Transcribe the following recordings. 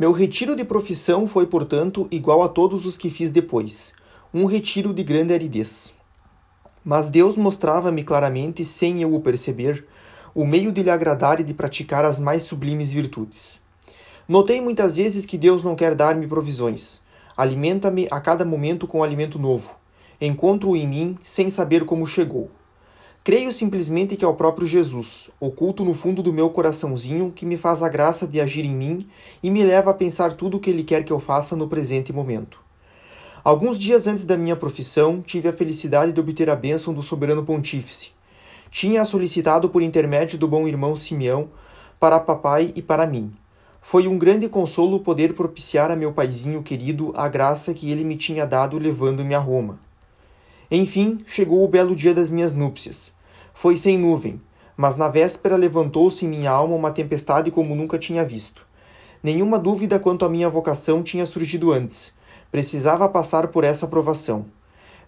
Meu retiro de profissão foi, portanto, igual a todos os que fiz depois, um retiro de grande aridez. Mas Deus mostrava-me claramente, sem eu o perceber, o meio de lhe agradar e de praticar as mais sublimes virtudes. Notei muitas vezes que Deus não quer dar-me provisões. Alimenta-me a cada momento com alimento novo. Encontro-o em mim sem saber como chegou. Creio simplesmente que é o próprio Jesus, oculto no fundo do meu coraçãozinho, que me faz a graça de agir em mim e me leva a pensar tudo o que Ele quer que eu faça no presente momento. Alguns dias antes da minha profissão, tive a felicidade de obter a bênção do soberano pontífice. Tinha solicitado por intermédio do bom irmão Simeão para papai e para mim. Foi um grande consolo poder propiciar a meu paizinho querido a graça que ele me tinha dado levando-me a Roma. Enfim, chegou o belo dia das minhas núpcias. Foi sem nuvem, mas na véspera levantou-se em minha alma uma tempestade como nunca tinha visto. Nenhuma dúvida quanto à minha vocação tinha surgido antes. Precisava passar por essa provação.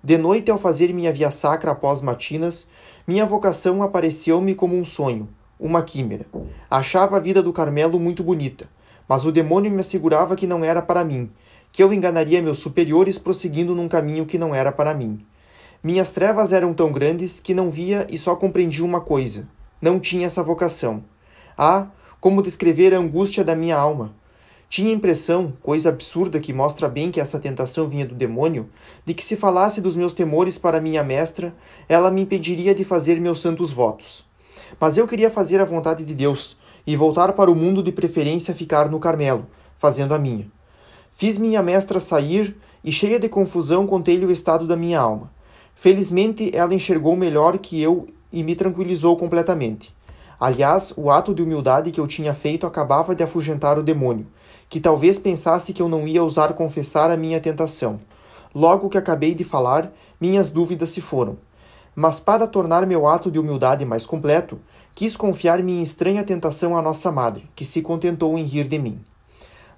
De noite, ao fazer minha via sacra após matinas, minha vocação apareceu-me como um sonho, uma quimera. Achava a vida do Carmelo muito bonita, mas o demônio me assegurava que não era para mim, que eu enganaria meus superiores prosseguindo num caminho que não era para mim. Minhas trevas eram tão grandes que não via e só compreendia uma coisa: não tinha essa vocação. Ah, como descrever a angústia da minha alma! Tinha a impressão, coisa absurda que mostra bem que essa tentação vinha do demônio, de que se falasse dos meus temores para minha mestra, ela me impediria de fazer meus santos votos. Mas eu queria fazer a vontade de Deus e voltar para o mundo de preferência ficar no Carmelo, fazendo a minha. Fiz minha mestra sair e, cheia de confusão, contei-lhe o estado da minha alma. Felizmente, ela enxergou melhor que eu e me tranquilizou completamente. Aliás, o ato de humildade que eu tinha feito acabava de afugentar o demônio, que talvez pensasse que eu não ia ousar confessar a minha tentação. Logo que acabei de falar, minhas dúvidas se foram. Mas para tornar meu ato de humildade mais completo, quis confiar minha estranha tentação à nossa madre, que se contentou em rir de mim.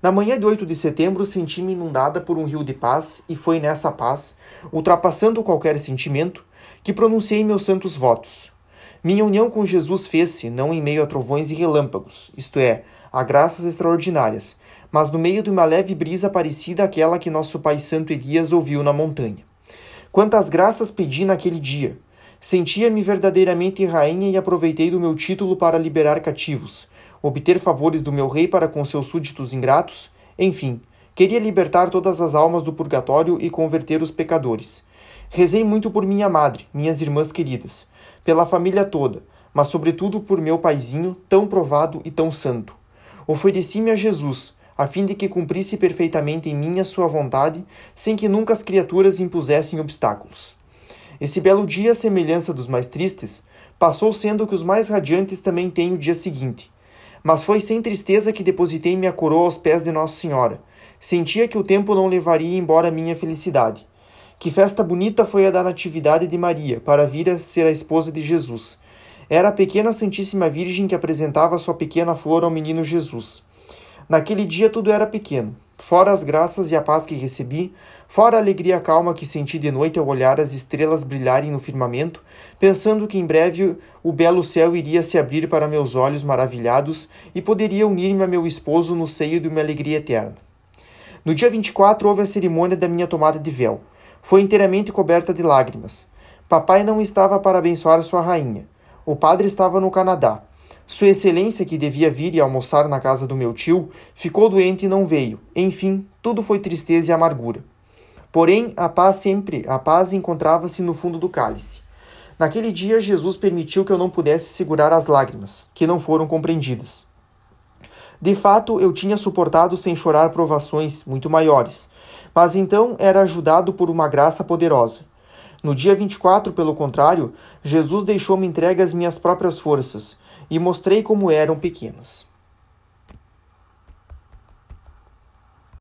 Na manhã de 8 de setembro, senti-me inundada por um rio de paz, e foi nessa paz, ultrapassando qualquer sentimento, que pronunciei meus santos votos. Minha união com Jesus fez-se não em meio a trovões e relâmpagos, isto é, a graças extraordinárias, mas no meio de uma leve brisa parecida àquela que nosso pai Santo Elias ouviu na montanha. Quantas graças pedi naquele dia! Sentia-me verdadeiramente rainha e aproveitei do meu título para liberar cativos, obter favores do meu rei para com seus súditos ingratos, enfim, queria libertar todas as almas do purgatório e converter os pecadores. Rezei muito por minha madre, minhas irmãs queridas, pela família toda, mas sobretudo por meu paizinho, tão provado e tão santo. Ofereci-me a Jesus, a fim de que cumprisse perfeitamente em mim a sua vontade, sem que nunca as criaturas impusessem obstáculos. Esse belo dia, à semelhança dos mais tristes, passou sendo que os mais radiantes também têm o dia seguinte, mas foi sem tristeza que depositei minha coroa aos pés de Nossa Senhora. Sentia que o tempo não levaria embora minha felicidade. Que festa bonita foi a da Natividade de Maria, para vir a ser a esposa de Jesus. Era a pequena Santíssima Virgem que apresentava sua pequena flor ao menino Jesus. Naquele dia tudo era pequeno. Fora as graças e a paz que recebi, fora a alegria calma que senti de noite ao olhar as estrelas brilharem no firmamento, pensando que em breve o belo céu iria se abrir para meus olhos maravilhados e poderia unir-me a meu esposo no seio de uma alegria eterna. No dia 24 houve a cerimônia da minha tomada de véu. Foi inteiramente coberta de lágrimas. Papai não estava para abençoar sua rainha. O padre estava no Canadá. Sua Excelência, que devia vir e almoçar na casa do meu tio, ficou doente e não veio. Enfim, tudo foi tristeza e amargura. Porém, a paz sempre, a paz encontrava-se no fundo do cálice. Naquele dia, Jesus permitiu que eu não pudesse segurar as lágrimas, que não foram compreendidas. De fato, eu tinha suportado sem chorar provações muito maiores, mas então era ajudado por uma graça poderosa. No dia 24, pelo contrário, Jesus deixou-me entregue às minhas próprias forças, e mostrei como eram pequenas.